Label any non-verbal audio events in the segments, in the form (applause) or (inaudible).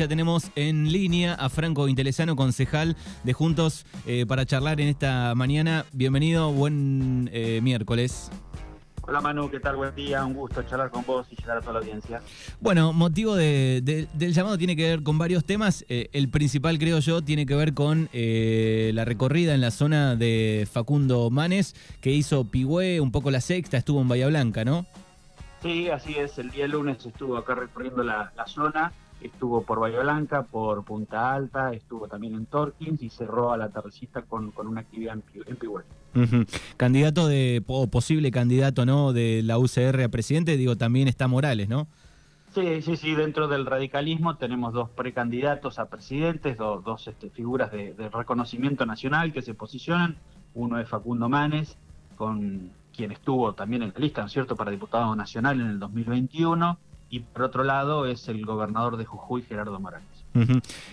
ya tenemos en línea a Franco Intelesano, concejal de Juntos, eh, para charlar en esta mañana. Bienvenido, buen eh, miércoles. Hola Manu, ¿qué tal? Buen día, un gusto charlar con vos y llegar a toda la audiencia. Bueno, motivo del llamado tiene que ver con varios temas. Eh, el principal, creo yo, tiene que ver con la recorrida en la zona de Facundo Manes, que hizo Pigüé, un poco la sexta, estuvo en Bahía Blanca, ¿no? Sí, así es. El día lunes estuvo acá recorriendo la, zona, estuvo por Bahía Blanca, por Punta Alta, estuvo también en Torkins y cerró a la tardecita con, una actividad en, en Candidato de, o posible candidato, ¿no? De la UCR a presidente, digo, también está Morales, ¿no? Sí, sí, sí, dentro del radicalismo tenemos dos precandidatos a presidentes, dos, este, figuras de, de reconocimiento nacional que se posicionan. Uno es Facundo Manes, con quien estuvo también en la lista, ¿no es cierto?, para diputado nacional en el 2021, y por otro lado es el gobernador de Jujuy, Gerardo Morales.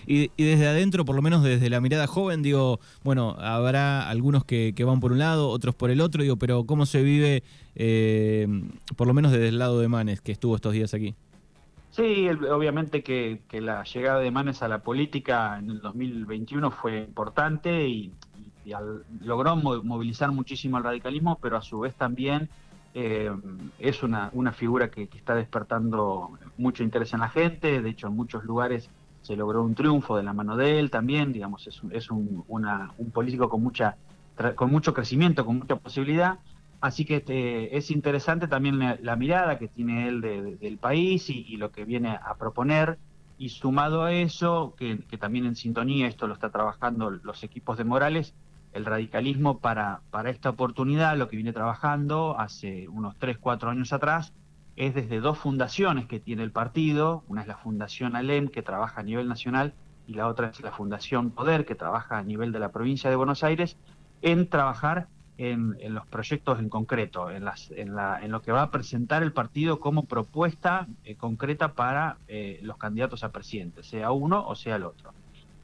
y, desde adentro, por lo menos desde la mirada joven, digo, bueno, habrá algunos que, van por un lado, otros por el otro, digo, pero ¿cómo se vive, eh, por lo menos desde el lado de Manes, que estuvo estos días aquí? Sí, obviamente que, que la llegada de Manes a la política en el 2021 fue importante y logró movilizar muchísimo al radicalismo, pero a su vez también eh, es una, una figura que, está despertando mucho interés en la gente, de hecho en muchos lugares se logró un triunfo de la mano de él también, digamos, es, es un, un político con, mucha, con mucho crecimiento, con mucha posibilidad, así que este, es interesante también la, mirada que tiene él del país y, lo que viene a proponer, y sumado a eso, que, que también en sintonía, esto lo está trabajando los equipos de Morales, el radicalismo para, para esta oportunidad, lo que viene trabajando hace unos 3, 4 años atrás, es desde dos fundaciones que tiene el partido, una es la Fundación ALEM, que trabaja a nivel nacional, y la otra es la Fundación Poder, que trabaja a nivel de la provincia de Buenos Aires, en trabajar en, los proyectos en concreto, en, las, en, la, en, lo que va a presentar el partido como propuesta eh, concreta para eh, los candidatos a presidente, sea uno o sea el otro.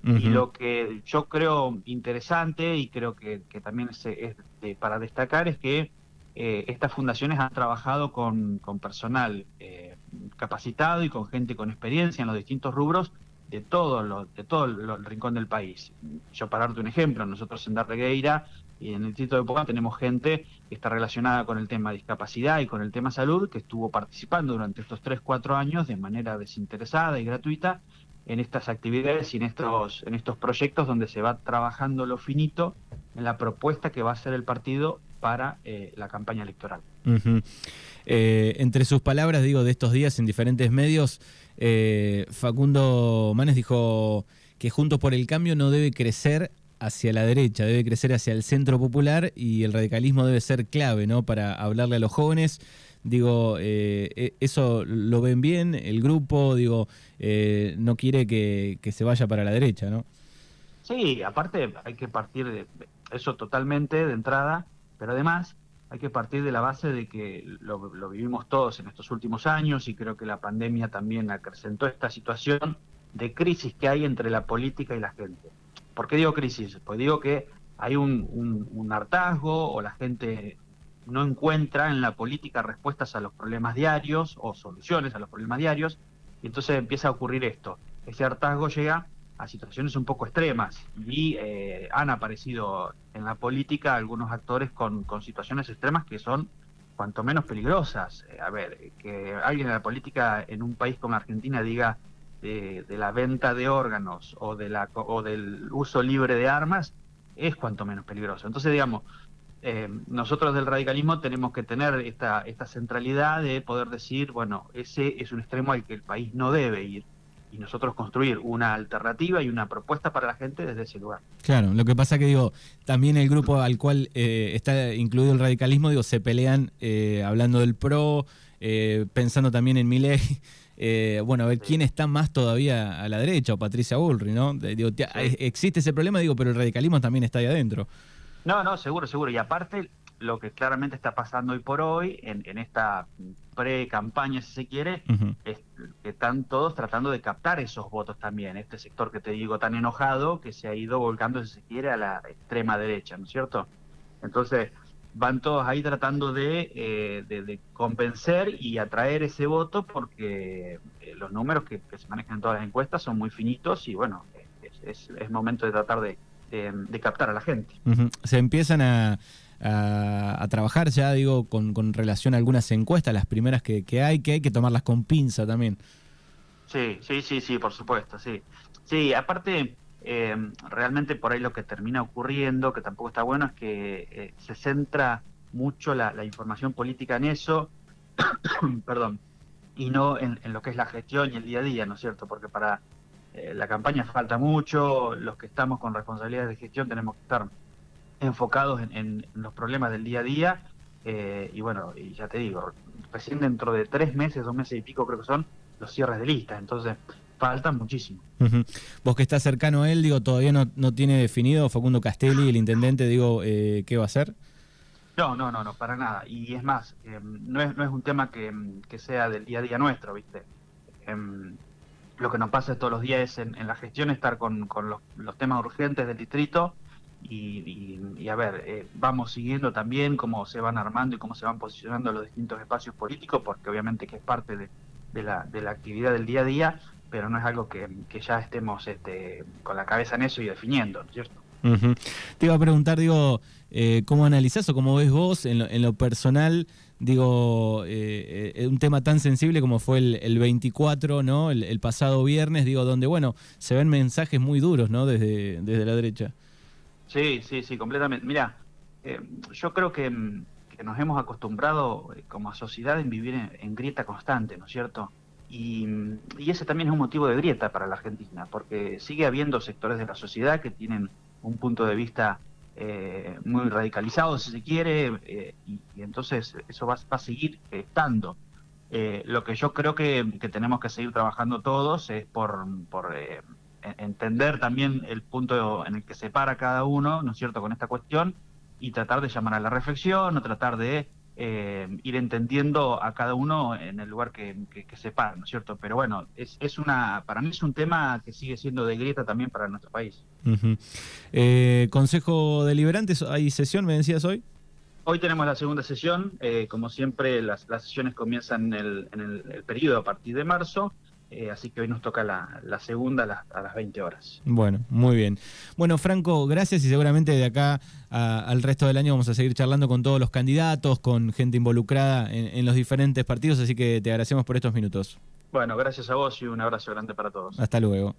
Y lo que yo creo interesante y creo que, también es, para destacar es que eh, estas fundaciones han trabajado con, personal eh, capacitado y con gente con experiencia en los distintos rubros de todo, lo, de todo el rincón del país. Yo para darte un ejemplo, nosotros en Darregueira y en el Distrito de Pocán tenemos gente que está relacionada con el tema discapacidad y con el tema salud, que estuvo participando durante estos 3, 4 años de manera desinteresada y gratuita en estas actividades y en estos, en estos proyectos donde se va trabajando lo finito en la propuesta que va a hacer el partido para eh, la campaña electoral. Eh, entre sus palabras, digo, de estos días en diferentes medios, eh, Facundo Manes dijo que Juntos por el Cambio no debe crecer hacia la derecha, debe crecer hacia el centro popular y el radicalismo debe ser clave, ¿no? Para hablarle a los jóvenes. Digo, eh, eh, eso lo ven bien, el grupo, digo, eh, no quiere que, se vaya para la derecha, ¿no? Sí, aparte hay que partir de eso totalmente de entrada, pero además hay que partir de la base de que lo, lo vivimos todos en estos últimos años y creo que la pandemia también acrecentó esta situación de crisis que hay entre la política y la gente. ¿Por qué digo crisis? Pues digo que hay un, hartazgo o la gente no encuentra en la política respuestas a los problemas diarios o soluciones a los problemas diarios, y entonces empieza a ocurrir esto. Ese hartazgo llega a situaciones un poco extremas y eh, han aparecido en la política algunos actores con, situaciones extremas que son cuanto menos peligrosas. Eh, a ver, que alguien en la política en un país como Argentina diga de, la venta de órganos o, de la, o del uso libre de armas es cuanto menos peligroso. Entonces, digamos, eh, nosotros del radicalismo tenemos que tener esta, esta centralidad de poder decir, bueno, ese es un extremo al que el país no debe ir y nosotros construir una alternativa y una propuesta para la gente desde ese lugar. Claro, lo que pasa que digo, también el grupo al cual eh, está incluido el radicalismo, digo, se pelean eh, hablando del PRO, pensando también en mi ley. Eh, bueno, a ver quién está más todavía a la derecha, o Patricia Bullrich, ¿no? Digo, Existe ese problema, digo, pero el radicalismo también está ahí adentro. No, no, seguro, seguro. Y aparte, lo que claramente está pasando hoy por hoy, en, esta pre-campaña, si se quiere, es que están todos tratando de captar esos votos también. Este sector que te digo tan enojado, que se ha ido volcando, si se quiere, a la extrema derecha, ¿no es cierto? Entonces, van todos ahí tratando de, eh, de, convencer y atraer ese voto porque eh, los números que, se manejan en todas las encuestas son muy finitos y bueno, es, es, momento de tratar de, de, captar a la gente. Se empiezan a, a, trabajar ya, digo, con, con, relación a algunas encuestas, las primeras que, que hay, que hay que tomarlas con pinza también. Sí, sí, sí, sí, por supuesto, sí. Sí, aparte eh, realmente por ahí lo que termina ocurriendo, que tampoco está bueno, es que eh, se centra mucho la, información política en eso, (coughs) perdón, y no en, lo que es la gestión y el día a día, ¿no es cierto? Porque para eh, la campaña falta mucho, los que estamos con responsabilidades de gestión tenemos que estar enfocados en, los problemas del día a día, y bueno, y ya te digo, recién dentro de tres meses, dos meses y pico creo que son, los cierres de lista, entonces falta muchísimo. Vos que estás cercano a él, digo, todavía no, no tiene definido Facundo Castelli, el intendente, digo, eh, ¿qué va a hacer? No, no, no, no, para nada. Y es más, em, no, es, no es un tema que, que, sea del día a día nuestro, ¿viste? Em, lo que nos pasa todos los días es en, la gestión estar con, con los, los, temas urgentes del distrito y, y, a ver, eh, vamos siguiendo también cómo se van armando y cómo se van posicionando los distintos espacios políticos, porque obviamente que es parte de, de, la, de la actividad del día a día, pero no es algo que, ya estemos este, con la cabeza en eso y definiendo, ¿cierto? Te iba a preguntar, digo, eh, ¿cómo analizás o cómo ves vos en lo, personal, digo, eh, eh, un tema tan sensible como fue el, 24, ¿no? El, pasado viernes, digo, donde, bueno, se ven mensajes muy duros, ¿no? Desde, desde la derecha. Sí, sí, sí, completamente. Mira, yo creo que, nos hemos acostumbrado como sociedad en vivir en grieta constante, ¿no es cierto? Y, ese también es un motivo de grieta para la Argentina, porque sigue habiendo sectores de la sociedad que tienen un punto de vista eh, muy radicalizado, si se quiere, eh, y, entonces eso va, a seguir estando. Eh, lo que yo creo que, tenemos que seguir trabajando todos es por, por entender también el punto en el que se para cada uno, ¿no es cierto?, con esta cuestión y tratar de llamar a la reflexión o tratar de eh, ir entendiendo a cada uno en el lugar que, que, se para, ¿no es cierto? Pero bueno, es, es, una, para mí es un tema que sigue siendo de grieta también para nuestro país. Eh, Consejo Deliberante, ¿hay sesión, me decías hoy? Hoy tenemos la segunda sesión, eh, como siempre las, las, sesiones comienzan en el, en el periodo a partir de marzo. Eh, así que hoy nos toca la, segunda a las, 20 horas. Bueno, muy bien. Bueno, Franco, gracias y seguramente de acá al resto del año vamos a seguir charlando con todos los candidatos, con gente involucrada en los diferentes partidos, así que te agradecemos por estos minutos. Bueno, gracias a vos y un abrazo grande para todos. Hasta luego.